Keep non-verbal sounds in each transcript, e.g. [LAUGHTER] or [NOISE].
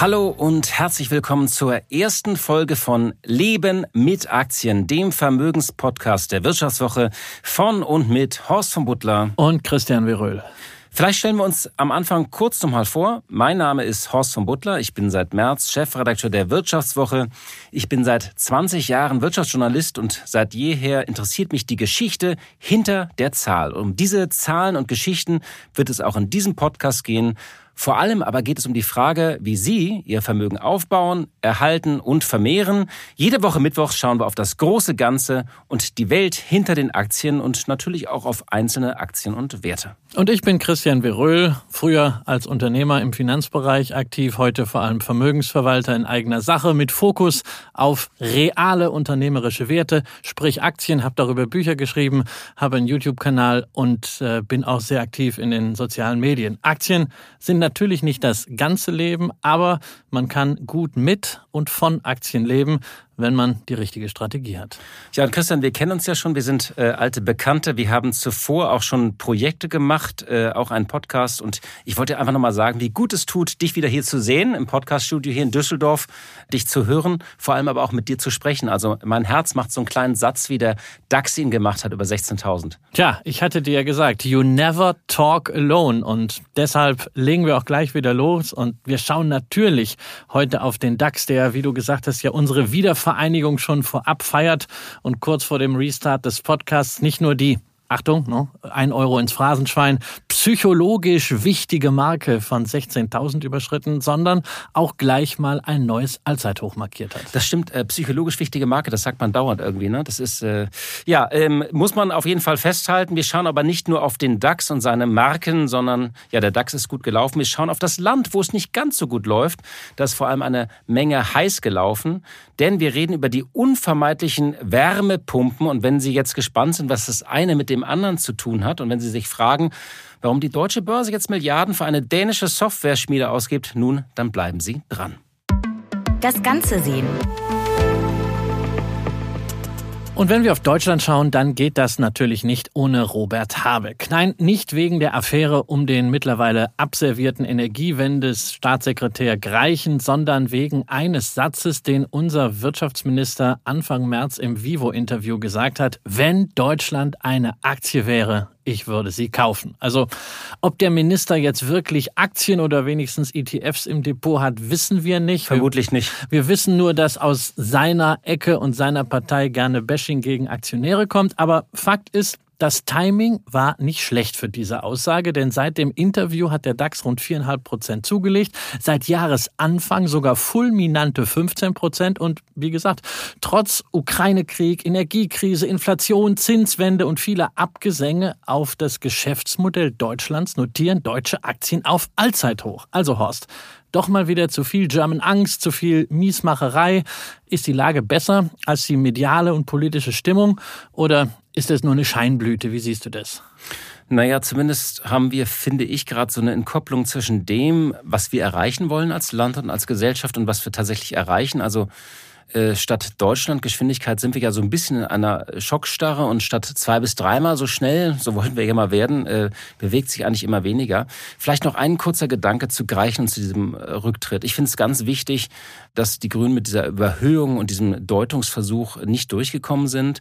Hallo und herzlich willkommen zur ersten Folge von Leben mit Aktien, dem Vermögenspodcast der Wirtschaftswoche von und mit Horst von Butler und Christian Weröhl. Vielleicht stellen wir uns am Anfang kurz nochmal vor. Mein Name ist Horst von Butler. Ich bin seit März Chefredakteur der Wirtschaftswoche. Ich bin seit 20 Jahren Wirtschaftsjournalist und seit jeher interessiert mich die Geschichte hinter der Zahl. Um diese Zahlen und Geschichten wird es auch in diesem Podcast gehen. Vor allem aber geht es um die Frage, wie Sie Ihr Vermögen aufbauen, erhalten und vermehren. Jede Woche Mittwoch schauen wir auf das große Ganze und die Welt hinter den Aktien und natürlich auch auf einzelne Aktien und Werte. Und ich bin Christian Veröhl, früher als Unternehmer im Finanzbereich aktiv, heute vor allem Vermögensverwalter in eigener Sache mit Fokus auf reale unternehmerische Werte, sprich Aktien, habe darüber Bücher geschrieben, habe einen YouTube-Kanal und äh, bin auch sehr aktiv in den sozialen Medien. Aktien sind natürlich nicht das ganze Leben, aber man kann gut mit und von Aktien leben wenn man die richtige Strategie hat. Ja, und Christian, wir kennen uns ja schon, wir sind äh, alte Bekannte, wir haben zuvor auch schon Projekte gemacht, äh, auch einen Podcast und ich wollte einfach nochmal sagen, wie gut es tut, dich wieder hier zu sehen, im Podcaststudio hier in Düsseldorf, dich zu hören, vor allem aber auch mit dir zu sprechen. Also mein Herz macht so einen kleinen Satz, wie der DAX ihn gemacht hat über 16.000. Tja, ich hatte dir ja gesagt, you never talk alone und deshalb legen wir auch gleich wieder los und wir schauen natürlich heute auf den DAX, der, wie du gesagt hast, ja unsere Wiedervereinigung Vereinigung schon vorab feiert und kurz vor dem Restart des Podcasts nicht nur die Achtung, ne, ein Euro ins Phrasenschwein, psychologisch wichtige Marke von 16.000 überschritten, sondern auch gleich mal ein neues Allzeithoch markiert hat. Das stimmt, äh, psychologisch wichtige Marke, das sagt man dauernd irgendwie. Ne? Das ist, äh, ja, ähm, muss man auf jeden Fall festhalten. Wir schauen aber nicht nur auf den DAX und seine Marken, sondern, ja, der DAX ist gut gelaufen. Wir schauen auf das Land, wo es nicht ganz so gut läuft. Da ist vor allem eine Menge heiß gelaufen, denn wir reden über die unvermeidlichen Wärmepumpen und wenn Sie jetzt gespannt sind, was das eine mit dem dem anderen zu tun hat. Und wenn Sie sich fragen, warum die deutsche Börse jetzt Milliarden für eine dänische Software-Schmiede ausgibt, nun, dann bleiben Sie dran. Das Ganze sehen. Und wenn wir auf Deutschland schauen, dann geht das natürlich nicht ohne Robert Habeck. Nein, nicht wegen der Affäre um den mittlerweile abservierten Energiewendestaatssekretär Greichen, sondern wegen eines Satzes, den unser Wirtschaftsminister Anfang März im Vivo-Interview gesagt hat, wenn Deutschland eine Aktie wäre, ich würde sie kaufen. Also ob der Minister jetzt wirklich Aktien oder wenigstens ETFs im Depot hat, wissen wir nicht. Vermutlich nicht. Wir wissen nur, dass aus seiner Ecke und seiner Partei gerne Bashing gegen Aktionäre kommt. Aber Fakt ist, das Timing war nicht schlecht für diese Aussage, denn seit dem Interview hat der DAX rund 4,5 Prozent zugelegt, seit Jahresanfang sogar fulminante 15 Prozent und wie gesagt, trotz Ukraine-Krieg, Energiekrise, Inflation, Zinswende und vieler Abgesänge auf das Geschäftsmodell Deutschlands notieren deutsche Aktien auf Allzeithoch. Also Horst, doch mal wieder zu viel German Angst, zu viel Miesmacherei. Ist die Lage besser als die mediale und politische Stimmung oder ist das nur eine Scheinblüte? Wie siehst du das? Naja, zumindest haben wir, finde ich, gerade so eine Entkopplung zwischen dem, was wir erreichen wollen als Land und als Gesellschaft und was wir tatsächlich erreichen. Also äh, statt Deutschlandgeschwindigkeit sind wir ja so ein bisschen in einer Schockstarre und statt zwei bis dreimal so schnell, so wollten wir ja mal werden, äh, bewegt sich eigentlich immer weniger. Vielleicht noch ein kurzer Gedanke zu Greichen und zu diesem äh, Rücktritt. Ich finde es ganz wichtig, dass die Grünen mit dieser Überhöhung und diesem Deutungsversuch nicht durchgekommen sind.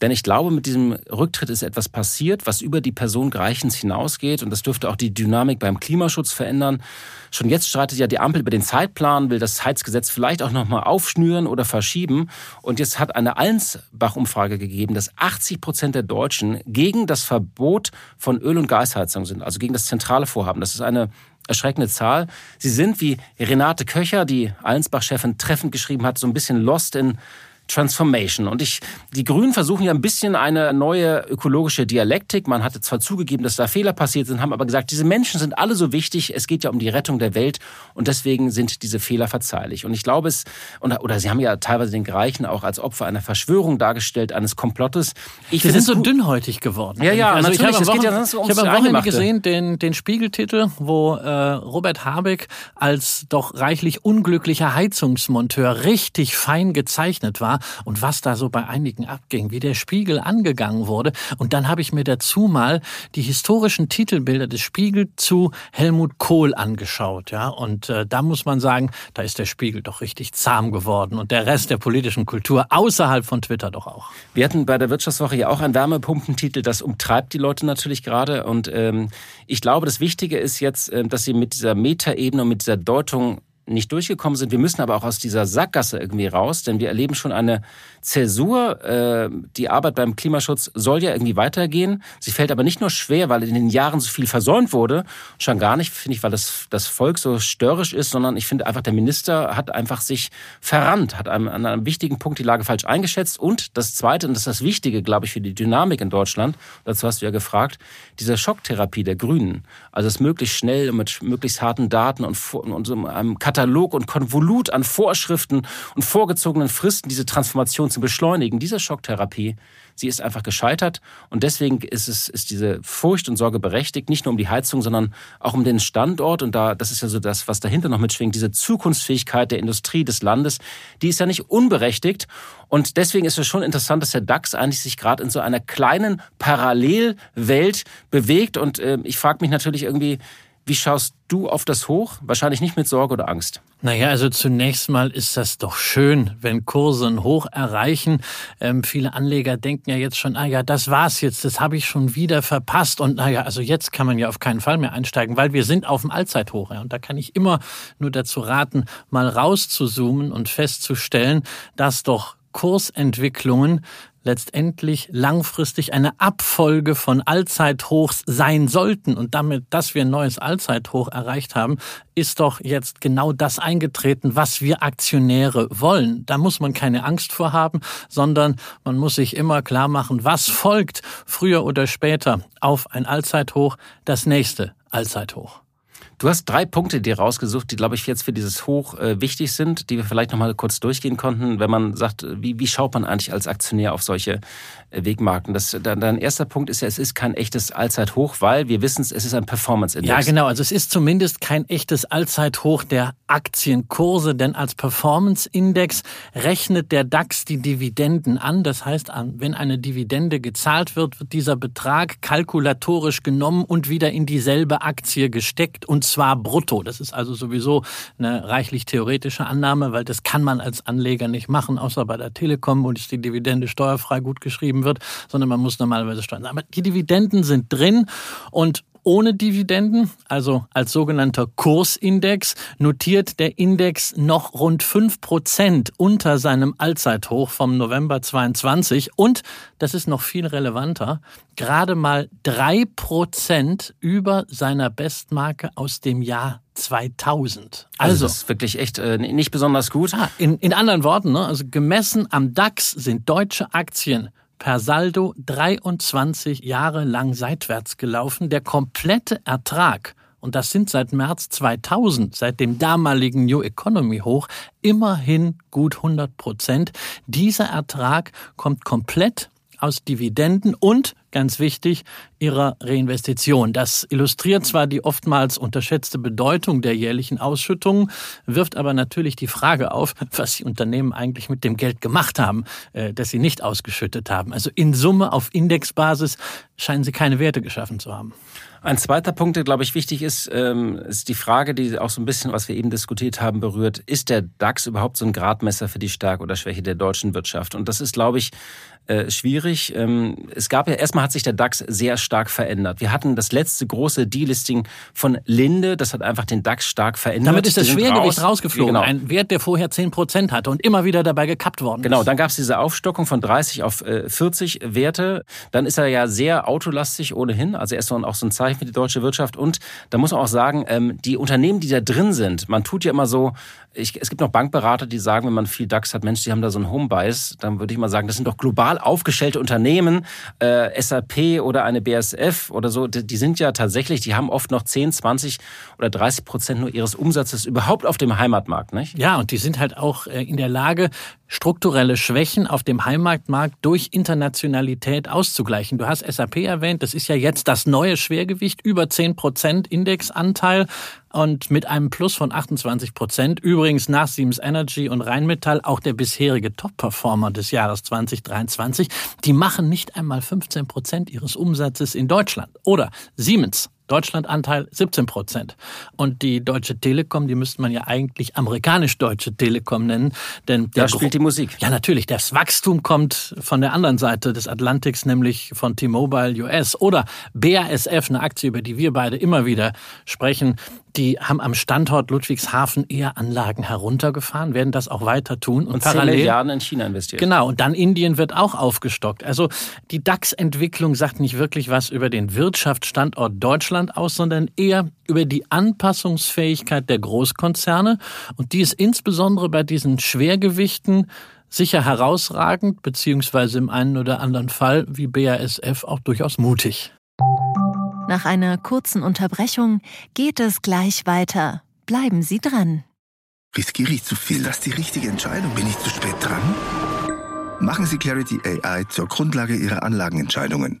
Denn ich glaube, mit diesem Rücktritt ist etwas passiert, was über die Person Greichens hinausgeht. Und das dürfte auch die Dynamik beim Klimaschutz verändern. Schon jetzt streitet ja die Ampel über den Zeitplan, will das Heizgesetz vielleicht auch nochmal aufschnüren oder verschieben. Und jetzt hat eine Allensbach-Umfrage gegeben, dass 80 Prozent der Deutschen gegen das Verbot von Öl- und Gasheizung sind, also gegen das zentrale Vorhaben. Das ist eine erschreckende Zahl. Sie sind, wie Renate Köcher, die Allensbach-Chefin, treffend geschrieben hat, so ein bisschen lost in Transformation. Und ich, die Grünen versuchen ja ein bisschen eine neue ökologische Dialektik. Man hatte zwar zugegeben, dass da Fehler passiert sind, haben aber gesagt, diese Menschen sind alle so wichtig. Es geht ja um die Rettung der Welt und deswegen sind diese Fehler verzeihlich. Und ich glaube es, oder sie haben ja teilweise den Greichen auch als Opfer einer Verschwörung dargestellt, eines Komplottes. Ich Sie sind so dünnhäutig geworden. Ja, ja, also natürlich. Ich habe am, Wochen, ja ich habe am Wochenende gesehen den, den Spiegeltitel, wo äh, Robert Habeck als doch reichlich unglücklicher Heizungsmonteur richtig fein gezeichnet war und was da so bei einigen abging, wie der Spiegel angegangen wurde. Und dann habe ich mir dazu mal die historischen Titelbilder des Spiegel zu Helmut Kohl angeschaut. Ja, und äh, da muss man sagen, da ist der Spiegel doch richtig zahm geworden und der Rest der politischen Kultur außerhalb von Twitter doch auch. Wir hatten bei der Wirtschaftswoche ja auch einen Wärmepumpentitel, das umtreibt die Leute natürlich gerade. Und ähm, ich glaube, das Wichtige ist jetzt, äh, dass sie mit dieser Metaebene und mit dieser Deutung nicht durchgekommen sind. Wir müssen aber auch aus dieser Sackgasse irgendwie raus, denn wir erleben schon eine Zäsur. Äh, die Arbeit beim Klimaschutz soll ja irgendwie weitergehen. Sie fällt aber nicht nur schwer, weil in den Jahren so viel versäumt wurde, schon gar nicht, finde ich, weil das, das Volk so störrisch ist, sondern ich finde einfach, der Minister hat einfach sich verrannt, hat an einem wichtigen Punkt die Lage falsch eingeschätzt. Und das Zweite, und das ist das Wichtige, glaube ich, für die Dynamik in Deutschland, dazu hast du ja gefragt, diese Schocktherapie der Grünen. Also es möglichst schnell und mit möglichst harten Daten und, und so einem Katalog und Konvolut an Vorschriften und vorgezogenen Fristen diese Transformation zu beschleunigen. Diese Schocktherapie, sie ist einfach gescheitert. Und deswegen ist es ist diese Furcht und Sorge berechtigt, nicht nur um die Heizung, sondern auch um den Standort. Und da das ist ja so das, was dahinter noch mitschwingt, diese Zukunftsfähigkeit der Industrie des Landes, die ist ja nicht unberechtigt. Und deswegen ist es schon interessant, dass der DAX eigentlich sich gerade in so einer kleinen Parallelwelt bewegt. Und äh, ich frage mich natürlich irgendwie wie schaust du auf das Hoch? Wahrscheinlich nicht mit Sorge oder Angst. Naja, also zunächst mal ist das doch schön, wenn Kurse ein Hoch erreichen. Ähm, viele Anleger denken ja jetzt schon, ah ja, das war's jetzt, das habe ich schon wieder verpasst. Und naja, also jetzt kann man ja auf keinen Fall mehr einsteigen, weil wir sind auf dem Allzeithoch. Ja. Und da kann ich immer nur dazu raten, mal rauszuzoomen und festzustellen, dass doch Kursentwicklungen letztendlich langfristig eine Abfolge von Allzeithochs sein sollten und damit, dass wir ein neues Allzeithoch erreicht haben, ist doch jetzt genau das eingetreten, was wir Aktionäre wollen. Da muss man keine Angst vor haben, sondern man muss sich immer klar machen, was folgt früher oder später auf ein Allzeithoch, das nächste Allzeithoch. Du hast drei Punkte dir rausgesucht, die, glaube ich, jetzt für dieses Hoch äh, wichtig sind, die wir vielleicht noch mal kurz durchgehen konnten, wenn man sagt, wie, wie schaut man eigentlich als Aktionär auf solche äh, Wegmarken? Das, dein erster Punkt ist ja, es ist kein echtes Allzeithoch, weil wir wissen es, es ist ein Performance-Index. Ja, genau. Also es ist zumindest kein echtes Allzeithoch der Aktienkurse, denn als Performance-Index rechnet der DAX die Dividenden an. Das heißt, wenn eine Dividende gezahlt wird, wird dieser Betrag kalkulatorisch genommen und wieder in dieselbe Aktie gesteckt und zwar brutto. Das ist also sowieso eine reichlich theoretische Annahme, weil das kann man als Anleger nicht machen, außer bei der Telekom, wo die Dividende steuerfrei gut geschrieben wird, sondern man muss normalerweise steuern. Aber die Dividenden sind drin und ohne Dividenden, also als sogenannter Kursindex, notiert der Index noch rund fünf Prozent unter seinem Allzeithoch vom November 22 und, das ist noch viel relevanter, gerade mal drei Prozent über seiner Bestmarke aus dem Jahr 2000. Also, also das ist wirklich echt äh, nicht besonders gut. Ah, in, in anderen Worten, ne, also gemessen am DAX sind deutsche Aktien per Saldo 23 Jahre lang seitwärts gelaufen. Der komplette Ertrag, und das sind seit März 2000, seit dem damaligen New Economy Hoch, immerhin gut 100 Prozent. Dieser Ertrag kommt komplett aus Dividenden und, ganz wichtig, ihrer Reinvestition. Das illustriert zwar die oftmals unterschätzte Bedeutung der jährlichen Ausschüttungen, wirft aber natürlich die Frage auf, was die Unternehmen eigentlich mit dem Geld gemacht haben, äh, das sie nicht ausgeschüttet haben. Also in Summe auf Indexbasis scheinen sie keine Werte geschaffen zu haben. Ein zweiter Punkt, der, glaube ich, wichtig ist, ähm, ist die Frage, die auch so ein bisschen, was wir eben diskutiert haben, berührt. Ist der DAX überhaupt so ein Gradmesser für die Stärke oder Schwäche der deutschen Wirtschaft? Und das ist, glaube ich, äh, schwierig. Ähm, es gab ja, erstmal hat sich der DAX sehr stark verändert. Wir hatten das letzte große Delisting von Linde, das hat einfach den DAX stark verändert. Damit ist das Schwergewicht raus. rausgeflogen, genau. ein Wert, der vorher 10 Prozent hatte und immer wieder dabei gekappt worden ist. Genau, dann gab es diese Aufstockung von 30 auf äh, 40 Werte. Dann ist er ja sehr autolastig ohnehin, also er ist auch so ein Zeichen für die deutsche Wirtschaft. Und da muss man auch sagen, ähm, die Unternehmen, die da drin sind, man tut ja immer so, ich, es gibt noch Bankberater, die sagen, wenn man viel DAX hat, Mensch, die haben da so einen Homebias, dann würde ich mal sagen, das sind doch global aufgestellte Unternehmen, äh, SAP oder eine BSF oder so, die, die, sind ja tatsächlich, die haben oft noch 10, 20 oder 30 Prozent nur ihres Umsatzes überhaupt auf dem Heimatmarkt, nicht? Ja, und die sind halt auch äh, in der Lage, strukturelle Schwächen auf dem Heimatmarkt durch Internationalität auszugleichen. Du hast SAP erwähnt, das ist ja jetzt das neue Schwergewicht, über 10 Prozent Indexanteil und mit einem Plus von 28 Prozent. Übrigens nach Siemens Energy und Rheinmetall auch der bisherige Top-Performer des Jahres 2023. Die machen nicht einmal 15 Prozent ihres Umsatzes in Deutschland. Oder Siemens Deutschlandanteil 17 Prozent. Und die Deutsche Telekom, die müsste man ja eigentlich amerikanisch-Deutsche Telekom nennen. Denn da spielt die Musik. Ja, natürlich. Das Wachstum kommt von der anderen Seite des Atlantiks, nämlich von T-Mobile US oder BASF, eine Aktie, über die wir beide immer wieder sprechen die haben am Standort Ludwigshafen eher Anlagen heruntergefahren, werden das auch weiter tun. Und, und parallel Milliarden in China investiert. Genau, und dann Indien wird auch aufgestockt. Also die DAX-Entwicklung sagt nicht wirklich was über den Wirtschaftsstandort Deutschland aus, sondern eher über die Anpassungsfähigkeit der Großkonzerne. Und die ist insbesondere bei diesen Schwergewichten sicher herausragend, beziehungsweise im einen oder anderen Fall wie BASF auch durchaus mutig. Nach einer kurzen Unterbrechung geht es gleich weiter. Bleiben Sie dran. Riskiere ich zu viel? Das ist die richtige Entscheidung. Bin ich zu spät dran? Machen Sie Clarity AI zur Grundlage Ihrer Anlagenentscheidungen.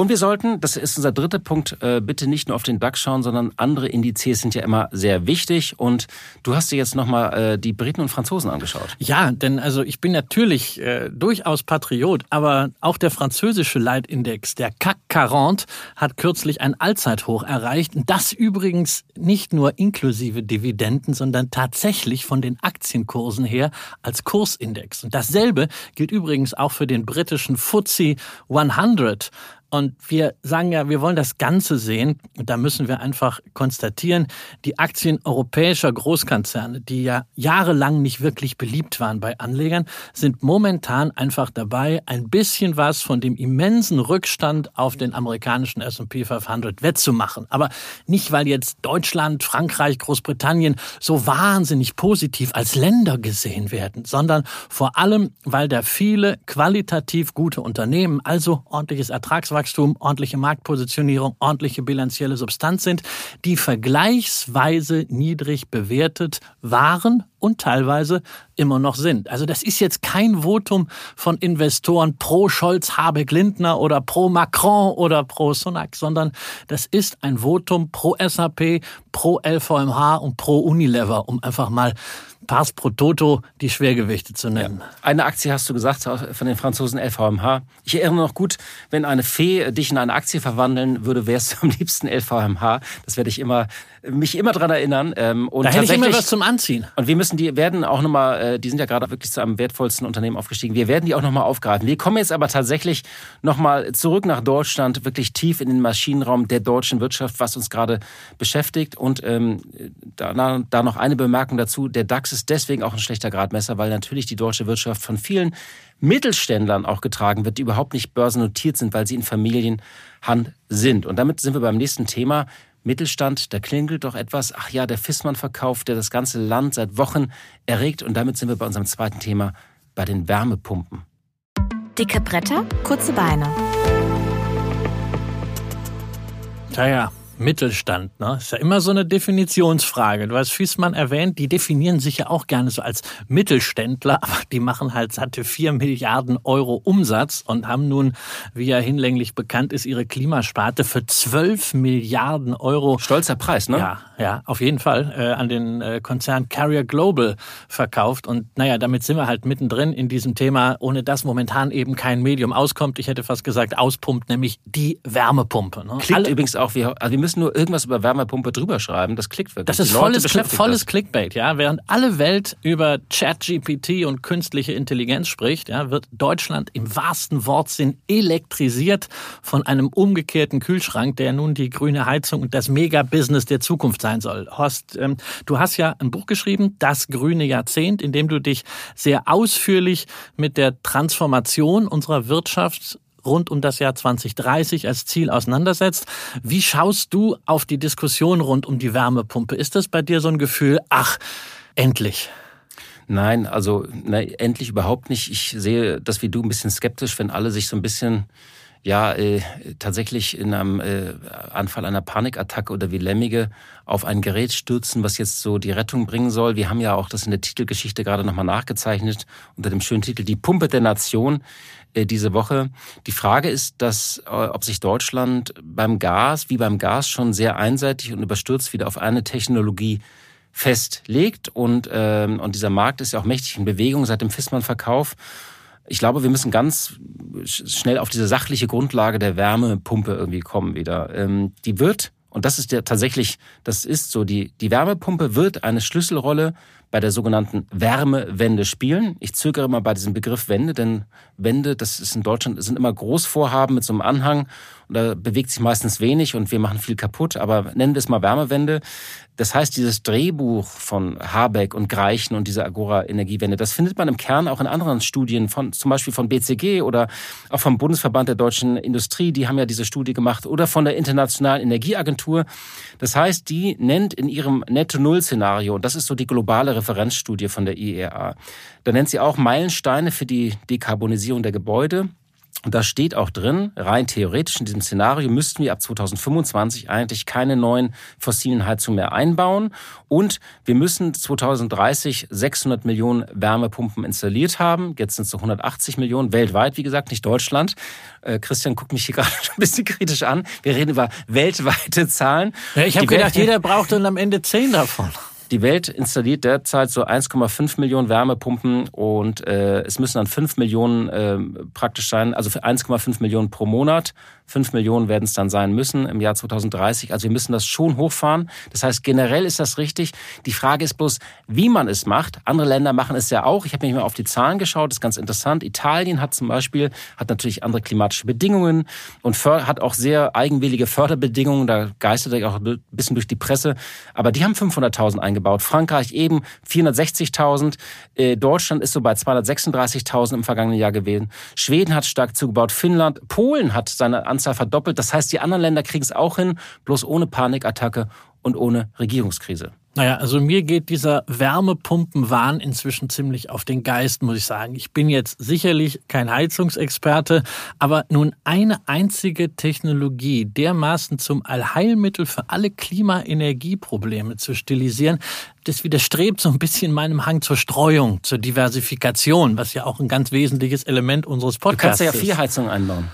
Und wir sollten, das ist unser dritter Punkt, äh, bitte nicht nur auf den DAX schauen, sondern andere Indizes sind ja immer sehr wichtig. Und du hast dir jetzt nochmal äh, die Briten und Franzosen angeschaut. Ja, denn also ich bin natürlich äh, durchaus Patriot, aber auch der französische Leitindex, der CAC 40, hat kürzlich ein Allzeithoch erreicht. Das übrigens nicht nur inklusive Dividenden, sondern tatsächlich von den Aktienkursen her als Kursindex. Und dasselbe gilt übrigens auch für den britischen FTSE 100. Und wir sagen ja, wir wollen das Ganze sehen. Und da müssen wir einfach konstatieren, die Aktien europäischer Großkonzerne, die ja jahrelang nicht wirklich beliebt waren bei Anlegern, sind momentan einfach dabei, ein bisschen was von dem immensen Rückstand auf den amerikanischen S&P 500 wettzumachen. Aber nicht, weil jetzt Deutschland, Frankreich, Großbritannien so wahnsinnig positiv als Länder gesehen werden, sondern vor allem, weil da viele qualitativ gute Unternehmen, also ordentliches Ertragswachstum, Wachstum, ordentliche Marktpositionierung, ordentliche bilanzielle Substanz sind, die vergleichsweise niedrig bewertet waren und teilweise immer noch sind. Also das ist jetzt kein Votum von Investoren pro Scholz, Habeck, Lindner oder pro Macron oder pro Sunak, sondern das ist ein Votum pro SAP, pro LVMH und pro Unilever, um einfach mal Pars pro Toto die Schwergewichte zu nennen. Ja. Eine Aktie hast du gesagt von den Franzosen LVMH. Ich erinnere noch gut, wenn eine Fee dich in eine Aktie verwandeln würde, wärst du am liebsten LVMH. Das werde ich immer mich immer dran erinnern. Ähm, und da hätte ich immer was zum Anziehen. Und wir müssen die werden auch nochmal, äh, die sind ja gerade wirklich zu einem wertvollsten Unternehmen aufgestiegen. Wir werden die auch nochmal aufgreifen. Wir kommen jetzt aber tatsächlich nochmal zurück nach Deutschland, wirklich tief in den Maschinenraum der deutschen Wirtschaft, was uns gerade beschäftigt. Und ähm, da, da noch eine Bemerkung dazu. Der DAX ist deswegen auch ein schlechter Gradmesser, weil natürlich die deutsche Wirtschaft von vielen Mittelständlern auch getragen wird, die überhaupt nicht börsennotiert sind, weil sie in Familienhand sind. Und damit sind wir beim nächsten Thema. Mittelstand, da klingelt doch etwas. Ach ja, der Fissmann-Verkauf, der das ganze Land seit Wochen erregt. Und damit sind wir bei unserem zweiten Thema, bei den Wärmepumpen. Dicke Bretter, kurze Beine. Tja, ja, Mittelstand, ne? Ist ja immer so eine Definitionsfrage. Du hast Fiesmann erwähnt, die definieren sich ja auch gerne so als Mittelständler, [LAUGHS] aber die machen halt satte vier Milliarden Euro Umsatz und haben nun, wie ja hinlänglich bekannt ist, ihre Klimasparte für zwölf Milliarden Euro. Stolzer Preis, ne? Ja, ja, auf jeden Fall äh, an den äh, Konzern Carrier Global verkauft. Und naja, damit sind wir halt mittendrin in diesem Thema, ohne dass momentan eben kein Medium auskommt. Ich hätte fast gesagt, auspumpt, nämlich die Wärmepumpe. Ne? Klickt Alle, übrigens auch, wir, also wir müssen nur irgendwas über Wärmepumpe drüber schreiben, das klickt wirklich. Das ist volles, volles Clickbait, ja. Während alle Welt über ChatGPT und künstliche Intelligenz spricht, ja, wird Deutschland im wahrsten Wortsinn elektrisiert von einem umgekehrten Kühlschrank, der nun die grüne Heizung und das Mega-Business der Zukunft sein soll. Horst, ähm, du hast ja ein Buch geschrieben, Das grüne Jahrzehnt, in dem du dich sehr ausführlich mit der Transformation unserer Wirtschaft rund um das Jahr 2030 als Ziel auseinandersetzt. Wie schaust du auf die Diskussion rund um die Wärmepumpe? Ist das bei dir so ein Gefühl, ach, endlich? Nein, also ne, endlich überhaupt nicht. Ich sehe das wie du ein bisschen skeptisch, wenn alle sich so ein bisschen ja äh, tatsächlich in einem äh, Anfall einer Panikattacke oder wie Lemmige auf ein Gerät stürzen, was jetzt so die Rettung bringen soll. Wir haben ja auch das in der Titelgeschichte gerade nochmal nachgezeichnet unter dem schönen Titel Die Pumpe der Nation äh, diese Woche. Die Frage ist, dass, äh, ob sich Deutschland beim Gas wie beim Gas schon sehr einseitig und überstürzt wieder auf eine Technologie festlegt und, ähm, und dieser Markt ist ja auch mächtig in Bewegung seit dem Fissmann-Verkauf ich glaube, wir müssen ganz schnell auf diese sachliche Grundlage der Wärmepumpe irgendwie kommen wieder. Ähm, die wird, und das ist ja tatsächlich, das ist so, die, die Wärmepumpe wird eine Schlüsselrolle bei der sogenannten Wärmewende spielen. Ich zögere immer bei diesem Begriff Wende, denn Wende, das ist in Deutschland, sind immer Großvorhaben mit so einem Anhang da bewegt sich meistens wenig und wir machen viel kaputt, aber nennen wir es mal Wärmewende. Das heißt, dieses Drehbuch von Habeck und Greichen und diese Agora-Energiewende, das findet man im Kern auch in anderen Studien, von, zum Beispiel von BCG oder auch vom Bundesverband der deutschen Industrie, die haben ja diese Studie gemacht, oder von der Internationalen Energieagentur. Das heißt, die nennt in ihrem Netto-Null-Szenario, und das ist so die globale Referenzstudie von der IEA, da nennt sie auch Meilensteine für die Dekarbonisierung der Gebäude. Und da steht auch drin, rein theoretisch in diesem Szenario müssten wir ab 2025 eigentlich keine neuen fossilen Heizungen mehr einbauen. Und wir müssen 2030 600 Millionen Wärmepumpen installiert haben. Jetzt sind es so 180 Millionen weltweit, wie gesagt, nicht Deutschland. Äh, Christian guckt mich hier [LAUGHS] gerade ein bisschen kritisch an. Wir reden über weltweite Zahlen. Ja, ich habe gedacht, jeder braucht dann am Ende zehn davon. Die Welt installiert derzeit so 1,5 Millionen Wärmepumpen und äh, es müssen dann 5 Millionen äh, praktisch sein, also 1,5 Millionen pro Monat. 5 Millionen werden es dann sein müssen im Jahr 2030. Also wir müssen das schon hochfahren. Das heißt, generell ist das richtig. Die Frage ist bloß, wie man es macht. Andere Länder machen es ja auch. Ich habe mich mal auf die Zahlen geschaut. Das ist ganz interessant. Italien hat zum Beispiel, hat natürlich andere klimatische Bedingungen und hat auch sehr eigenwillige Förderbedingungen. Da geistert er auch ein bisschen durch die Presse. Aber die haben 500.000 eingebaut. Frankreich eben 460.000. Äh, Deutschland ist so bei 236.000 im vergangenen Jahr gewesen. Schweden hat stark zugebaut. Finnland, Polen hat seine Anzahl Anzahl verdoppelt. Das heißt, die anderen Länder kriegen es auch hin, bloß ohne Panikattacke und ohne Regierungskrise. Naja, also mir geht dieser Wärmepumpenwahn inzwischen ziemlich auf den Geist, muss ich sagen. Ich bin jetzt sicherlich kein Heizungsexperte, aber nun eine einzige Technologie dermaßen zum Allheilmittel für alle Klimaenergieprobleme zu stilisieren, das widerstrebt so ein bisschen meinem Hang zur Streuung, zur Diversifikation, was ja auch ein ganz wesentliches Element unseres Podcasts ist. Du kannst ja vier Heizungen einbauen.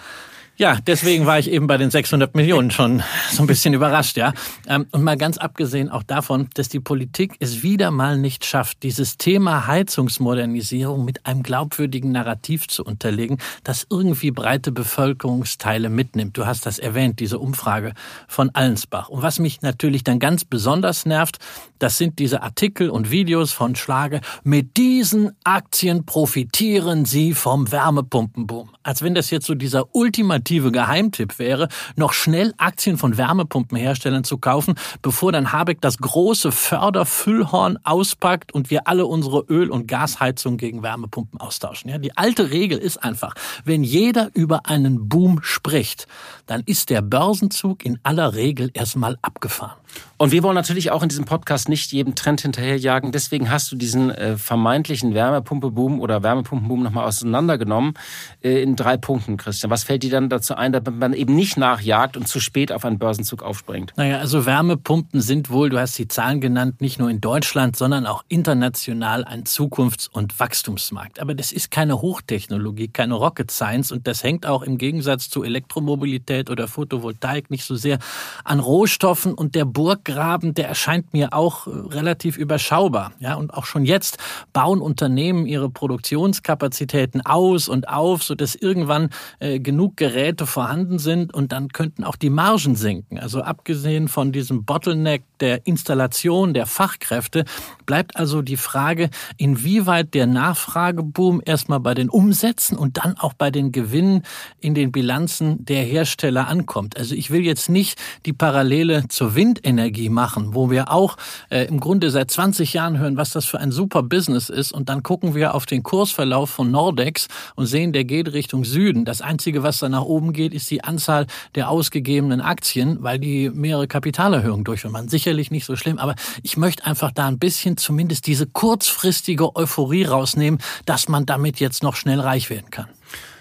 Ja, deswegen war ich eben bei den 600 Millionen schon so ein bisschen überrascht, ja. Ähm, und mal ganz abgesehen auch davon, dass die Politik es wieder mal nicht schafft, dieses Thema Heizungsmodernisierung mit einem glaubwürdigen Narrativ zu unterlegen, das irgendwie breite Bevölkerungsteile mitnimmt. Du hast das erwähnt, diese Umfrage von Allensbach. Und was mich natürlich dann ganz besonders nervt, das sind diese Artikel und Videos von Schlage. Mit diesen Aktien profitieren Sie vom Wärmepumpenboom. Als wenn das jetzt so dieser ultimative Geheimtipp wäre, noch schnell Aktien von Wärmepumpenherstellern zu kaufen, bevor dann Habeck das große Förderfüllhorn auspackt und wir alle unsere Öl- und Gasheizung gegen Wärmepumpen austauschen. Ja, die alte Regel ist einfach, wenn jeder über einen Boom spricht, dann ist der Börsenzug in aller Regel erstmal abgefahren. Und wir wollen natürlich auch in diesem Podcast nicht jedem Trend hinterherjagen. Deswegen hast du diesen äh, vermeintlichen Wärmepumpeboom oder Wärmepumpenboom nochmal auseinandergenommen äh, in drei Punkten, Christian. Was fällt dir dann dazu ein, damit man eben nicht nachjagt und zu spät auf einen Börsenzug aufspringt? Naja, also Wärmepumpen sind wohl, du hast die Zahlen genannt, nicht nur in Deutschland, sondern auch international ein Zukunfts- und Wachstumsmarkt. Aber das ist keine Hochtechnologie, keine Rocket Science und das hängt auch im Gegensatz zu Elektromobilität oder Photovoltaik nicht so sehr an Rohstoffen und der Burggraben, der erscheint mir auch äh, relativ überschaubar. Ja, und auch schon jetzt bauen Unternehmen ihre Produktionskapazitäten aus und auf, sodass irgendwann äh, genug Geräte vorhanden sind und dann könnten auch die Margen sinken. Also abgesehen von diesem Bottleneck der Installation der Fachkräfte bleibt also die Frage, inwieweit der Nachfrageboom erstmal bei den Umsätzen und dann auch bei den Gewinnen in den Bilanzen der Hersteller ankommt. Also ich will jetzt nicht die Parallele zur Windenergie machen, wo wir auch äh, im Grunde seit 20 Jahren hören, was das für ein super Business ist und dann gucken wir auf den Kursverlauf von Nordex und sehen, der geht Richtung Süden. Das Einzige, was da nach oben geht, ist die Anzahl der ausgegebenen Aktien, weil die mehrere Kapitalerhöhungen durchführen. Man sicherlich nicht so schlimm, aber ich möchte einfach da ein bisschen zumindest diese kurzfristige Euphorie rausnehmen, dass man damit jetzt noch schnell reich werden kann.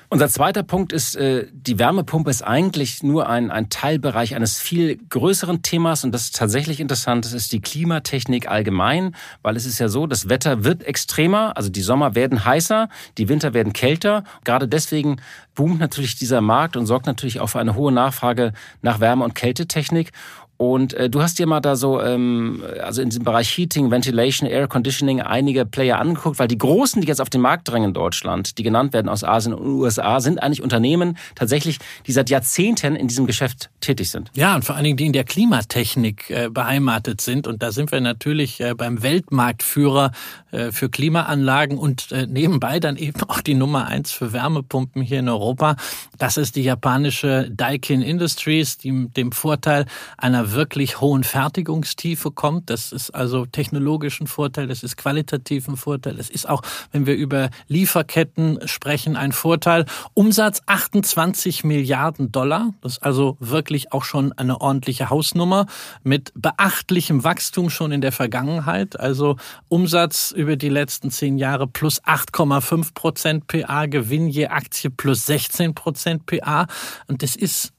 Unser zweiter Punkt ist, äh, die Wärmepumpe ist eigentlich nur ein, ein Teilbereich eines viel größeren Themas und das ist tatsächlich interessant, das ist die Klimatechnik allgemein, weil es ist ja so, das Wetter wird extremer, also die Sommer werden heißer, die Winter werden kälter. Gerade deswegen boomt natürlich dieser Markt und sorgt natürlich auch für eine hohe Nachfrage nach Wärme- und Kältetechnik. Und äh, du hast dir mal da so, ähm, also in diesem Bereich Heating, Ventilation, Air Conditioning einige Player angeguckt, weil die großen, die jetzt auf den Markt drängen in Deutschland, die genannt werden aus Asien und USA, sind eigentlich Unternehmen tatsächlich, die seit Jahrzehnten in diesem Geschäft tätig sind. Ja, und vor allen Dingen, die in der Klimatechnik äh, beheimatet sind. Und da sind wir natürlich äh, beim Weltmarktführer äh, für Klimaanlagen und äh, nebenbei dann eben auch die Nummer eins für Wärmepumpen hier in Europa. Das ist die japanische Daikin Industries, die dem Vorteil einer wirklich hohen Fertigungstiefe kommt. Das ist also technologischen Vorteil, das ist qualitativen Vorteil. Das ist auch, wenn wir über Lieferketten sprechen, ein Vorteil. Umsatz 28 Milliarden Dollar. Das ist also wirklich auch schon eine ordentliche Hausnummer mit beachtlichem Wachstum schon in der Vergangenheit. Also Umsatz über die letzten zehn Jahre plus 8,5 Prozent PA, Gewinn je Aktie plus 16 Prozent PA. Und das ist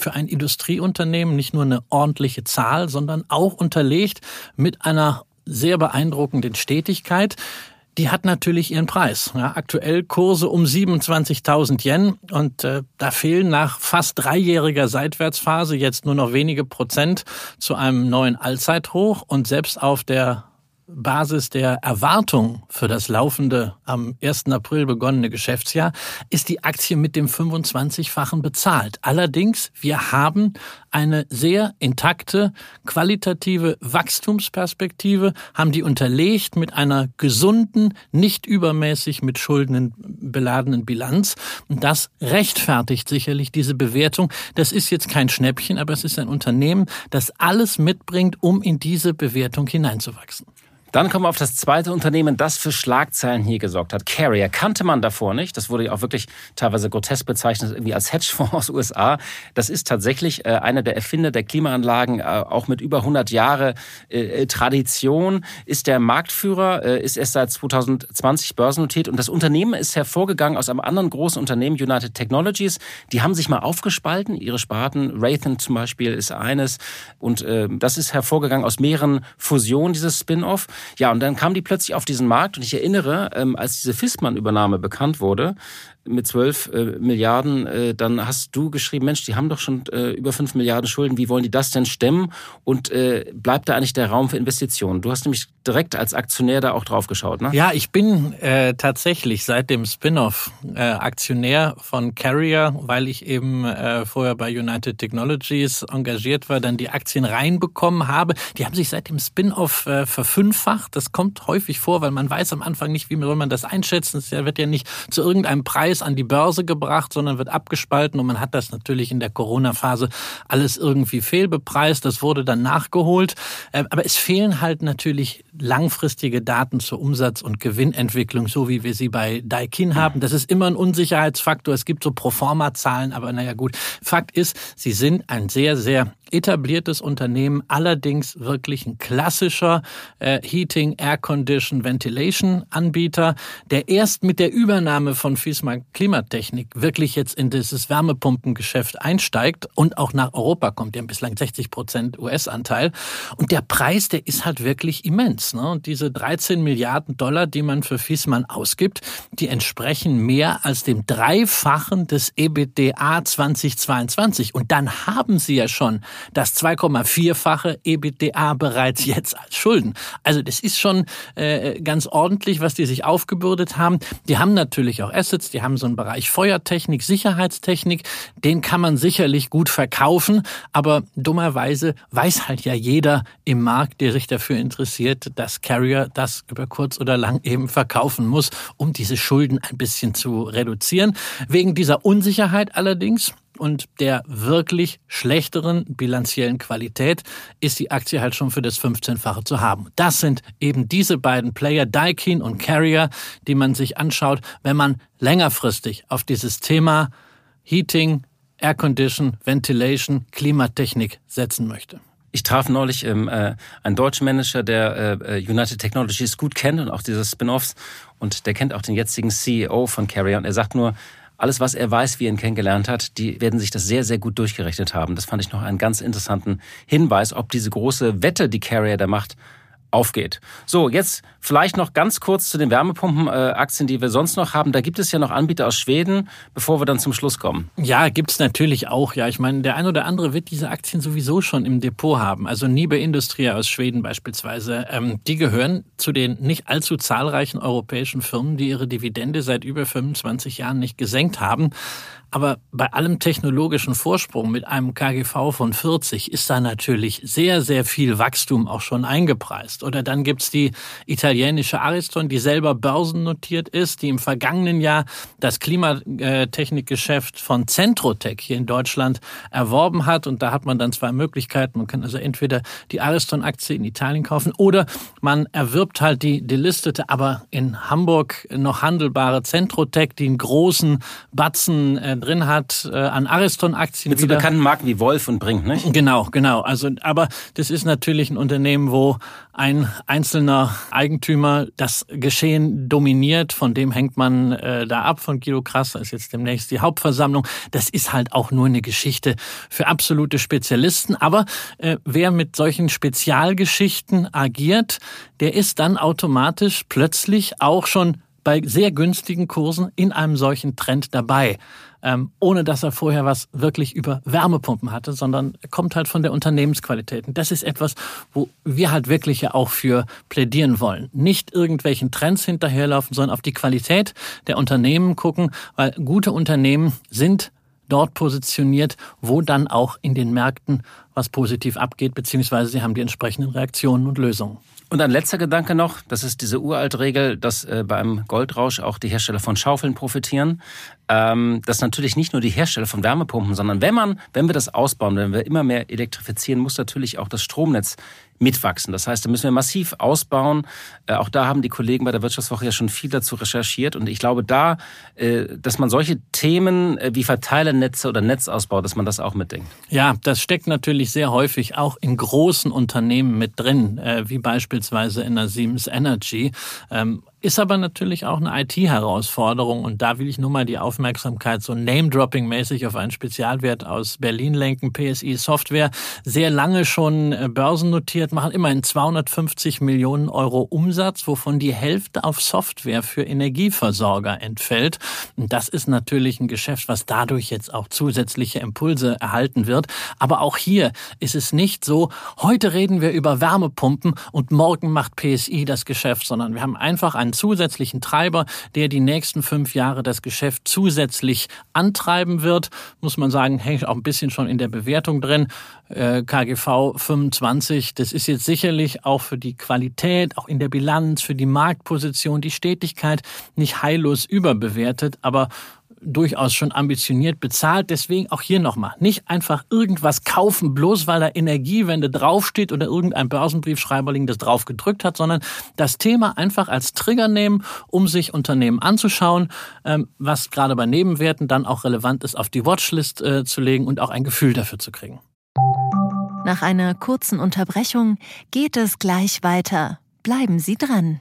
für ein Industrieunternehmen nicht nur eine ordentliche Zahl, sondern auch unterlegt mit einer sehr beeindruckenden Stetigkeit. Die hat natürlich ihren Preis. Ja, aktuell Kurse um 27.000 Yen und äh, da fehlen nach fast dreijähriger Seitwärtsphase jetzt nur noch wenige Prozent zu einem neuen Allzeithoch und selbst auf der Basis der Erwartung für das laufende am 1. April begonnene Geschäftsjahr ist die Aktie mit dem 25-fachen bezahlt. Allerdings, wir haben eine sehr intakte, qualitative Wachstumsperspektive, haben die unterlegt mit einer gesunden, nicht übermäßig mit Schulden beladenen Bilanz. Und das rechtfertigt sicherlich diese Bewertung. Das ist jetzt kein Schnäppchen, aber es ist ein Unternehmen, das alles mitbringt, um in diese Bewertung hineinzuwachsen. Dann kommen wir auf das zweite Unternehmen, das für Schlagzeilen hier gesorgt hat. Carrier kannte man davor nicht. Das wurde ja auch wirklich teilweise grotesk bezeichnet, irgendwie als Hedgefonds [LAUGHS] aus USA. Das ist tatsächlich äh, einer der Erfinder der Klimaanlagen, äh, auch mit über 100 Jahre äh, Tradition, ist der Marktführer, äh, ist erst seit 2020 börsennotiert und das Unternehmen ist hervorgegangen aus einem anderen großen Unternehmen, United Technologies. Die haben sich mal aufgespalten, ihre Sparten, Raytheon zum Beispiel ist eines und äh, das ist hervorgegangen aus mehreren Fusionen, dieses Spin-off. Ja, und dann kam die plötzlich auf diesen Markt und ich erinnere, ähm, als diese Fissmann-Übernahme bekannt wurde, mit 12 äh, Milliarden, äh, dann hast du geschrieben, Mensch, die haben doch schon äh, über 5 Milliarden Schulden, wie wollen die das denn stemmen? Und äh, bleibt da eigentlich der Raum für Investitionen? Du hast nämlich direkt als Aktionär da auch drauf geschaut, ne? Ja, ich bin äh, tatsächlich seit dem Spin-off äh, Aktionär von Carrier, weil ich eben vorher bei United Technologies engagiert war, dann die Aktien reinbekommen habe. Die haben sich seit dem Spin-off verfünffacht. Das kommt häufig vor, weil man weiß am Anfang nicht, wie soll man das einschätzen. Es wird ja nicht zu irgendeinem Preis Preis an die Börse gebracht, sondern wird abgespalten und man hat das natürlich in der Corona-Phase alles irgendwie fehlbepreist. Das wurde dann nachgeholt. Ähm, aber es fehlen halt natürlich langfristige Daten zur Umsatz- und Gewinnentwicklung, so wie wir sie bei Daikin haben. Das ist immer ein Unsicherheitsfaktor. Es gibt so Proforma-Zahlen, aber naja gut. Fakt ist, sie sind ein sehr, sehr etabliertes Unternehmen, allerdings wirklich ein klassischer äh, Heating, Air Condition, Ventilation Anbieter, der erst mit der Übernahme von Fisma Klimatechnik wirklich jetzt in dieses Wärmepumpengeschäft einsteigt und auch nach Europa kommt. Die haben bislang 60 Prozent US-Anteil. Und der Preis, der ist halt wirklich immens. Ne? Und diese 13 Milliarden Dollar, die man für Fiesmann ausgibt, die entsprechen mehr als dem Dreifachen des EBITDA 2022. Und dann haben sie ja schon das 2,4-fache EBITDA bereits jetzt als Schulden. Also das ist schon äh, ganz ordentlich, was die sich aufgebürdet haben. Die haben natürlich auch Assets, die haben so einen Bereich Feuertechnik, Sicherheitstechnik, den kann man sicherlich gut verkaufen, aber dummerweise weiß halt ja jeder im Markt, der sich dafür interessiert, dass Carrier das über kurz oder lang eben verkaufen muss, um diese Schulden ein bisschen zu reduzieren. Wegen dieser Unsicherheit allerdings und der wirklich schlechteren bilanziellen Qualität ist die Aktie halt schon für das 15-fache zu haben. Das sind eben diese beiden Player, Daikin und Carrier, die man sich anschaut, wenn man längerfristig auf dieses Thema Heating, Air Condition, Ventilation, Klimatechnik setzen möchte. Ich traf neulich ähm, äh, einen deutschen Manager, der äh, äh, United Technologies gut kennt und auch diese Spin-offs und der kennt auch den jetzigen CEO von Carrier und er sagt nur, alles, was er weiß, wie er ihn kennengelernt hat, die werden sich das sehr, sehr gut durchgerechnet haben. Das fand ich noch einen ganz interessanten Hinweis, ob diese große Wette, die Carrier da macht, aufgeht. So, jetzt vielleicht noch ganz kurz zu den Wärmepumpenaktien, die wir sonst noch haben. Da gibt es ja noch Anbieter aus Schweden, bevor wir dann zum Schluss kommen. Ja, gibt's natürlich auch. Ja, ich meine, der ein oder andere wird diese Aktien sowieso schon im Depot haben. Also Niebe Industrie aus Schweden beispielsweise. Ähm, die gehören zu den nicht allzu zahlreichen europäischen Firmen, die ihre Dividende seit über 25 Jahren nicht gesenkt haben. Aber bei allem technologischen Vorsprung mit einem KGV von 40 ist da natürlich sehr, sehr viel Wachstum auch schon eingepreist. Oder dann gibt's die italienische Ariston, die selber börsennotiert ist, die im vergangenen Jahr das Klimatechnikgeschäft von Centrotech hier in Deutschland erworben hat. Und da hat man dann zwei Möglichkeiten. Man kann also entweder die Ariston-Aktie in Italien kaufen oder man erwirbt halt die delistete, aber in Hamburg noch handelbare Centrotech, die einen großen Batzen drin hat äh, an Ariston-Aktien. Mit so bekannten Marken wie Wolf und Brink, nicht? Genau, genau. Also, aber das ist natürlich ein Unternehmen, wo ein einzelner Eigentümer das Geschehen dominiert. Von dem hängt man äh, da ab. Von Guido Krass ist jetzt demnächst die Hauptversammlung. Das ist halt auch nur eine Geschichte für absolute Spezialisten. Aber äh, wer mit solchen Spezialgeschichten agiert, der ist dann automatisch plötzlich auch schon bei sehr günstigen Kursen in einem solchen Trend dabei ähm, ohne dass er vorher was wirklich über Wärmepumpen hatte, sondern kommt halt von der Unternehmensqualität. Und das ist etwas, wo wir halt wirklich ja auch für plädieren wollen. Nicht irgendwelchen Trends hinterherlaufen, sondern auf die Qualität der Unternehmen gucken, weil gute Unternehmen sind dort positioniert, wo dann auch in den Märkten was positiv abgeht, beziehungsweise sie haben die entsprechenden Reaktionen und Lösungen. Und ein letzter Gedanke noch, das ist diese uralte Regel, dass äh, bei einem Goldrausch auch die Hersteller von Schaufeln profitieren. Ähm, das natürlich nicht nur die Hersteller von Wärmepumpen, sondern wenn man, wenn wir das ausbauen, wenn wir immer mehr elektrifizieren, muss natürlich auch das Stromnetz mitwachsen. Das heißt, da müssen wir massiv ausbauen. Äh, auch da haben die Kollegen bei der Wirtschaftswoche ja schon viel dazu recherchiert. Und ich glaube da, äh, dass man solche Themen äh, wie Verteilernetze oder Netzausbau, dass man das auch mitdenkt. Ja, das steckt natürlich sehr häufig auch in großen Unternehmen mit drin, wie beispielsweise in der Siemens Energy. Ist aber natürlich auch eine IT-Herausforderung und da will ich nur mal die Aufmerksamkeit so Name-Dropping-mäßig auf einen Spezialwert aus Berlin lenken. PSI Software, sehr lange schon äh, börsennotiert, machen immerhin 250 Millionen Euro Umsatz, wovon die Hälfte auf Software für Energieversorger entfällt. Und das ist natürlich ein Geschäft, was dadurch jetzt auch zusätzliche Impulse erhalten wird. Aber auch hier ist es nicht so, heute reden wir über Wärmepumpen und morgen macht PSI das Geschäft, sondern wir haben einfach ein einen zusätzlichen Treiber, der die nächsten fünf Jahre das Geschäft zusätzlich antreiben wird. Muss man sagen, hängt auch ein bisschen schon in der Bewertung drin. Äh, KGV 25, das ist jetzt sicherlich auch für die Qualität, auch in der Bilanz, für die Marktposition, die Stetigkeit nicht heillos überbewertet, aber durchaus schon ambitioniert bezahlt. Deswegen auch hier nochmal, nicht einfach irgendwas kaufen, bloß weil da Energiewende draufsteht oder irgendein Börsenbriefschreiberling das drauf gedrückt hat, sondern das Thema einfach als Trigger nehmen, um sich Unternehmen anzuschauen, ähm, was gerade bei Nebenwerten dann auch relevant ist, auf die Watchlist äh, zu legen und auch ein Gefühl dafür zu kriegen. Nach einer kurzen Unterbrechung geht es gleich weiter. Bleiben Sie dran.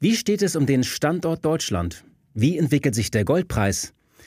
Wie steht es um den Standort Deutschland? Wie entwickelt sich der Goldpreis?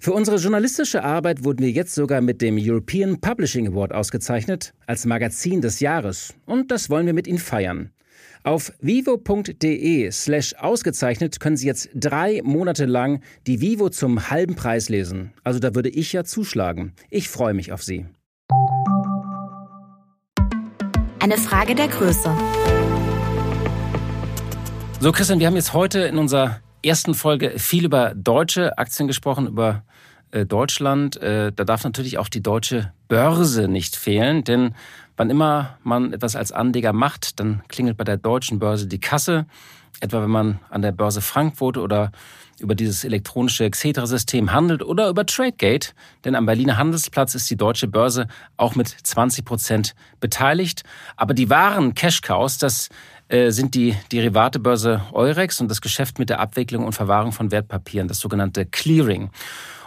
Für unsere journalistische Arbeit wurden wir jetzt sogar mit dem European Publishing Award ausgezeichnet als Magazin des Jahres und das wollen wir mit Ihnen feiern. Auf vivo.de slash ausgezeichnet können Sie jetzt drei Monate lang die Vivo zum halben Preis lesen. Also da würde ich ja zuschlagen. Ich freue mich auf Sie. Eine Frage der Größe. So, Christian, wir haben jetzt heute in unserer ersten Folge viel über deutsche Aktien gesprochen, über äh, Deutschland. Äh, da darf natürlich auch die deutsche Börse nicht fehlen, denn wann immer man etwas als Anleger macht, dann klingelt bei der deutschen Börse die Kasse. Etwa wenn man an der Börse Frankfurt oder über dieses elektronische Xetra-System handelt oder über Tradegate. Denn am Berliner Handelsplatz ist die deutsche Börse auch mit 20 Prozent beteiligt. Aber die wahren Cash-Cows, das äh, sind die Derivatebörse Eurex und das Geschäft mit der Abwicklung und Verwahrung von Wertpapieren, das sogenannte Clearing.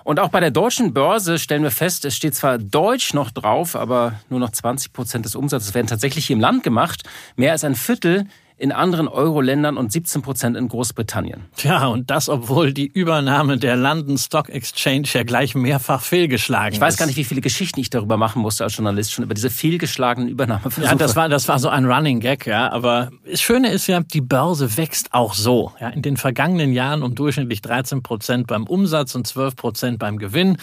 Und auch bei der deutschen Börse stellen wir fest, es steht zwar Deutsch noch drauf, aber nur noch 20 Prozent des Umsatzes werden tatsächlich hier im Land gemacht. Mehr als ein Viertel in anderen Euro-Ländern und 17 Prozent in Großbritannien. Tja, und das, obwohl die Übernahme der London Stock Exchange ja gleich mehrfach fehlgeschlagen ist. Ich weiß gar nicht, wie viele Geschichten ich darüber machen musste als Journalist, schon über diese fehlgeschlagenen Übernahmeversuche. Ja, das war, das war so ein Running Gag, ja. Aber das Schöne ist ja, die Börse wächst auch so. Ja, in den vergangenen Jahren um durchschnittlich 13 Prozent beim Umsatz und 12 Prozent beim Gewinn.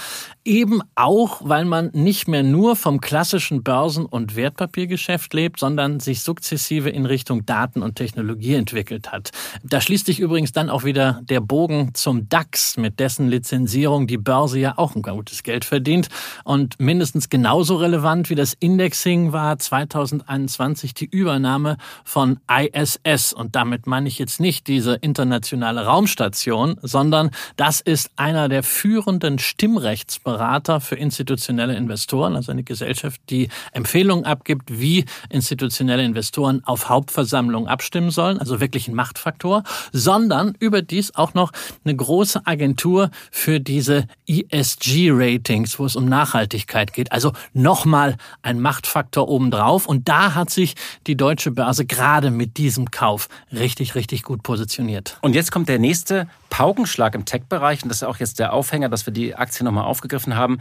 Eben auch, weil man nicht mehr nur vom klassischen Börsen- und Wertpapiergeschäft lebt, sondern sich sukzessive in Richtung Daten und Technologie entwickelt hat. Da schließt sich übrigens dann auch wieder der Bogen zum DAX, mit dessen Lizenzierung die Börse ja auch ein gutes Geld verdient. Und mindestens genauso relevant wie das Indexing war 2021 die Übernahme von ISS. Und damit meine ich jetzt nicht diese internationale Raumstation, sondern das ist einer der führenden Stimmrechtsberater für institutionelle Investoren, also eine Gesellschaft, die Empfehlungen abgibt, wie institutionelle Investoren auf Hauptversammlungen abstimmen sollen, also wirklich ein Machtfaktor, sondern überdies auch noch eine große Agentur für diese ESG-Ratings, wo es um Nachhaltigkeit geht. Also nochmal ein Machtfaktor obendrauf. Und da hat sich die deutsche Börse gerade mit diesem Kauf richtig, richtig gut positioniert. Und jetzt kommt der nächste Paukenschlag im Tech-Bereich. Und das ist auch jetzt der Aufhänger, dass wir die Aktie nochmal aufgegriffen haben.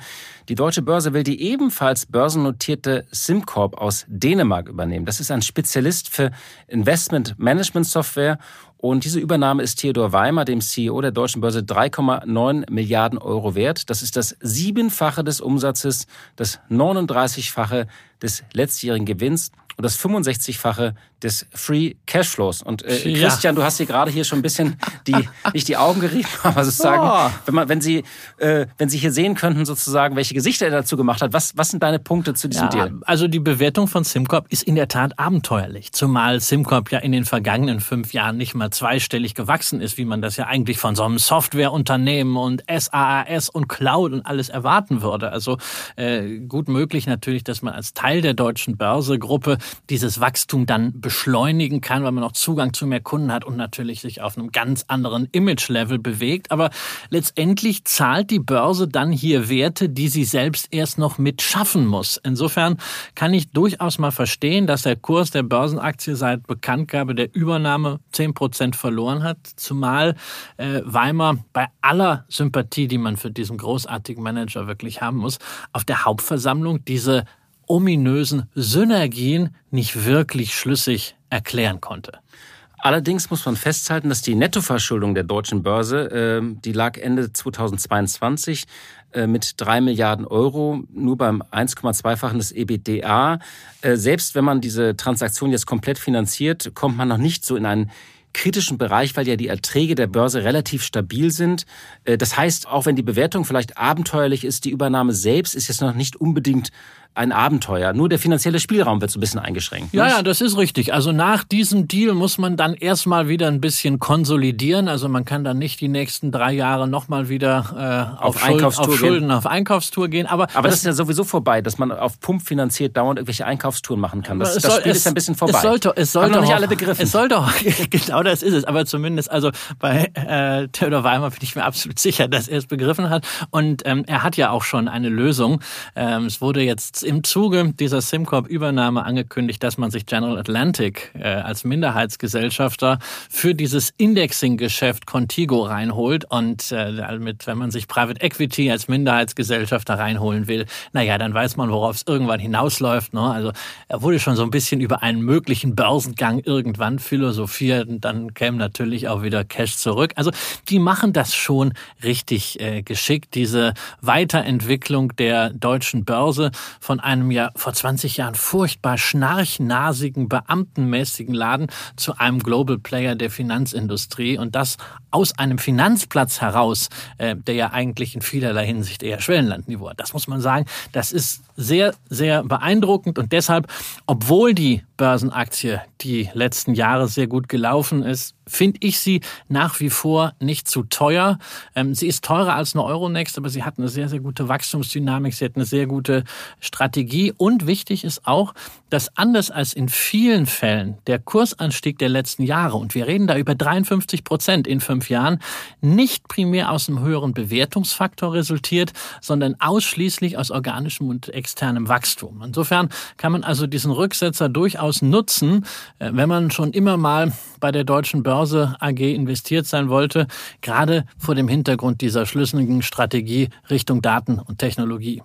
Die deutsche Börse will die ebenfalls börsennotierte SimCorp aus Dänemark übernehmen. Das ist ein Spezialist für Investment Management Software. Und diese Übernahme ist Theodor Weimer, dem CEO der deutschen Börse, 3,9 Milliarden Euro wert. Das ist das Siebenfache des Umsatzes, das 39-fache des letztjährigen Gewinns und das 65-fache des Free Cashflows. Und äh, ja. Christian, du hast hier gerade hier schon ein bisschen die, [LAUGHS] nicht die Augen gerieben, aber sozusagen, oh. wenn man, wenn Sie, äh, wenn Sie hier sehen könnten, sozusagen, welche Gesichter er dazu gemacht hat, was, was sind deine Punkte zu diesem ja, Deal? Also die Bewertung von SimCorp ist in der Tat abenteuerlich, zumal SimCorp ja in den vergangenen fünf Jahren nicht mal zweistellig gewachsen ist, wie man das ja eigentlich von so einem Softwareunternehmen und SaaS und Cloud und alles erwarten würde. Also äh, gut möglich natürlich, dass man als Teil der deutschen Börsegruppe dieses Wachstum dann beschleunigen kann, weil man auch Zugang zu mehr Kunden hat und natürlich sich auf einem ganz anderen Image-Level bewegt. Aber letztendlich zahlt die Börse dann hier Werte, die sie selbst erst noch mit schaffen muss. Insofern kann ich durchaus mal verstehen, dass der Kurs der Börsenaktie seit Bekanntgabe der Übernahme zehn Prozent verloren hat, zumal äh, Weimar bei aller Sympathie, die man für diesen großartigen Manager wirklich haben muss, auf der Hauptversammlung diese ominösen Synergien nicht wirklich schlüssig erklären konnte. Allerdings muss man festhalten, dass die Nettoverschuldung der deutschen Börse, äh, die lag Ende 2022 äh, mit drei Milliarden Euro, nur beim 1,2-fachen des EBITDA. Äh, selbst wenn man diese Transaktion jetzt komplett finanziert, kommt man noch nicht so in einen kritischen Bereich, weil ja die Erträge der Börse relativ stabil sind. Äh, das heißt, auch wenn die Bewertung vielleicht abenteuerlich ist, die Übernahme selbst ist jetzt noch nicht unbedingt ein Abenteuer. Nur der finanzielle Spielraum wird so ein bisschen eingeschränkt. Ja, ja, das ist richtig. Also nach diesem Deal muss man dann erstmal wieder ein bisschen konsolidieren. Also man kann dann nicht die nächsten drei Jahre nochmal wieder äh, auf, auf, Einkaufstour auf Schulden, gehen. auf Einkaufstour gehen. Aber, aber das, das, ist ja sowieso vorbei, dass man auf Pump finanziert dauernd irgendwelche Einkaufstouren machen kann. Das, das soll, Spiel es, ist ein bisschen vorbei. Es sollte, es sollte Haben noch nicht alle begriffen. Es soll doch, [LAUGHS] genau das ist es. Aber zumindest, also bei äh, Theodor Weimer bin ich mir absolut sicher, dass er es begriffen hat. Und ähm, er hat ja auch schon eine Lösung. Ähm, es wurde jetzt im Zuge dieser SimCorp-Übernahme angekündigt, dass man sich General Atlantic äh, als Minderheitsgesellschafter für dieses Indexing-Geschäft Contigo reinholt. Und äh, mit, wenn man sich Private Equity als Minderheitsgesellschafter reinholen will, naja, dann weiß man, worauf es irgendwann hinausläuft. Ne? Also er wurde schon so ein bisschen über einen möglichen Börsengang irgendwann philosophiert und dann käme natürlich auch wieder Cash zurück. Also die machen das schon richtig äh, geschickt, diese Weiterentwicklung der deutschen Börse von einem ja vor 20 Jahren furchtbar schnarchnasigen, beamtenmäßigen Laden zu einem Global Player der Finanzindustrie und das aus einem Finanzplatz heraus, äh, der ja eigentlich in vielerlei Hinsicht eher Schwellenlandniveau hat. Das muss man sagen, das ist sehr, sehr beeindruckend und deshalb, obwohl die Börsenaktie die letzten Jahre sehr gut gelaufen ist, finde ich sie nach wie vor nicht zu teuer. Ähm, sie ist teurer als eine Euronext, aber sie hat eine sehr, sehr gute Wachstumsdynamik, sie hat eine sehr gute Strategie und wichtig ist auch, dass anders als in vielen Fällen der Kursanstieg der letzten Jahre, und wir reden da über 53 Prozent in fünf Jahren, nicht primär aus einem höheren Bewertungsfaktor resultiert, sondern ausschließlich aus organischem und externem Wachstum. Insofern kann man also diesen Rücksetzer durchaus nutzen, äh, wenn man schon immer mal bei der Deutschen Börse AG investiert sein wollte, gerade vor dem Hintergrund dieser schlüssigen Strategie Richtung Daten und Technologie.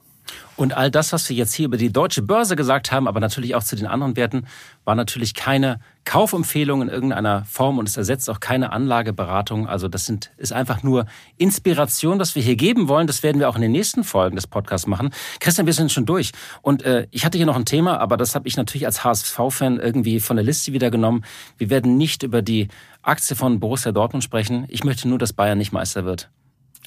Und all das, was wir jetzt hier über die deutsche Börse gesagt haben, aber natürlich auch zu den anderen Werten, war natürlich keine Kaufempfehlung in irgendeiner Form und es ersetzt auch keine Anlageberatung. Also das sind, ist einfach nur Inspiration, was wir hier geben wollen. Das werden wir auch in den nächsten Folgen des Podcasts machen. Christian, wir sind schon durch. Und äh, ich hatte hier noch ein Thema, aber das habe ich natürlich als HSV-Fan irgendwie von der Liste wieder genommen. Wir werden nicht über die Aktie von Borussia Dortmund sprechen. Ich möchte nur, dass Bayern nicht Meister wird.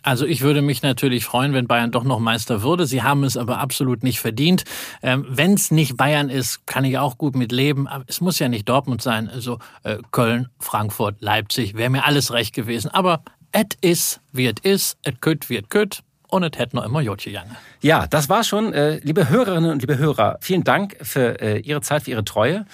Also ich würde mich natürlich freuen, wenn Bayern doch noch Meister würde. Sie haben es aber absolut nicht verdient. Ähm, wenn es nicht Bayern ist, kann ich auch gut mit leben. Aber es muss ja nicht Dortmund sein. Also äh, Köln, Frankfurt, Leipzig, wäre mir alles recht gewesen. Aber et is, wie et is, et kütt, wie et kütt. Und et hätt noch immer Jotje Jange. Ja, das war schon, äh, liebe Hörerinnen und liebe Hörer. Vielen Dank für äh, Ihre Zeit, für Ihre Treue.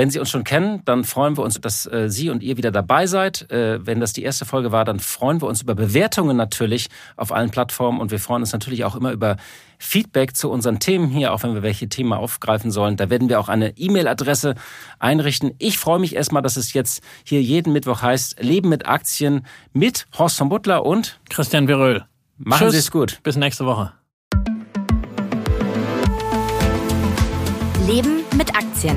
Wenn Sie uns schon kennen, dann freuen wir uns, dass äh, Sie und ihr wieder dabei seid. Äh, wenn das die erste Folge war, dann freuen wir uns über Bewertungen natürlich auf allen Plattformen und wir freuen uns natürlich auch immer über Feedback zu unseren Themen hier, auch wenn wir welche Themen aufgreifen sollen. Da werden wir auch eine E-Mail-Adresse einrichten. Ich freue mich erstmal, dass es jetzt hier jeden Mittwoch heißt Leben mit Aktien mit Horst von Butler und Christian Veröhl. Machen Sie es gut. Bis nächste Woche. Leben mit Aktien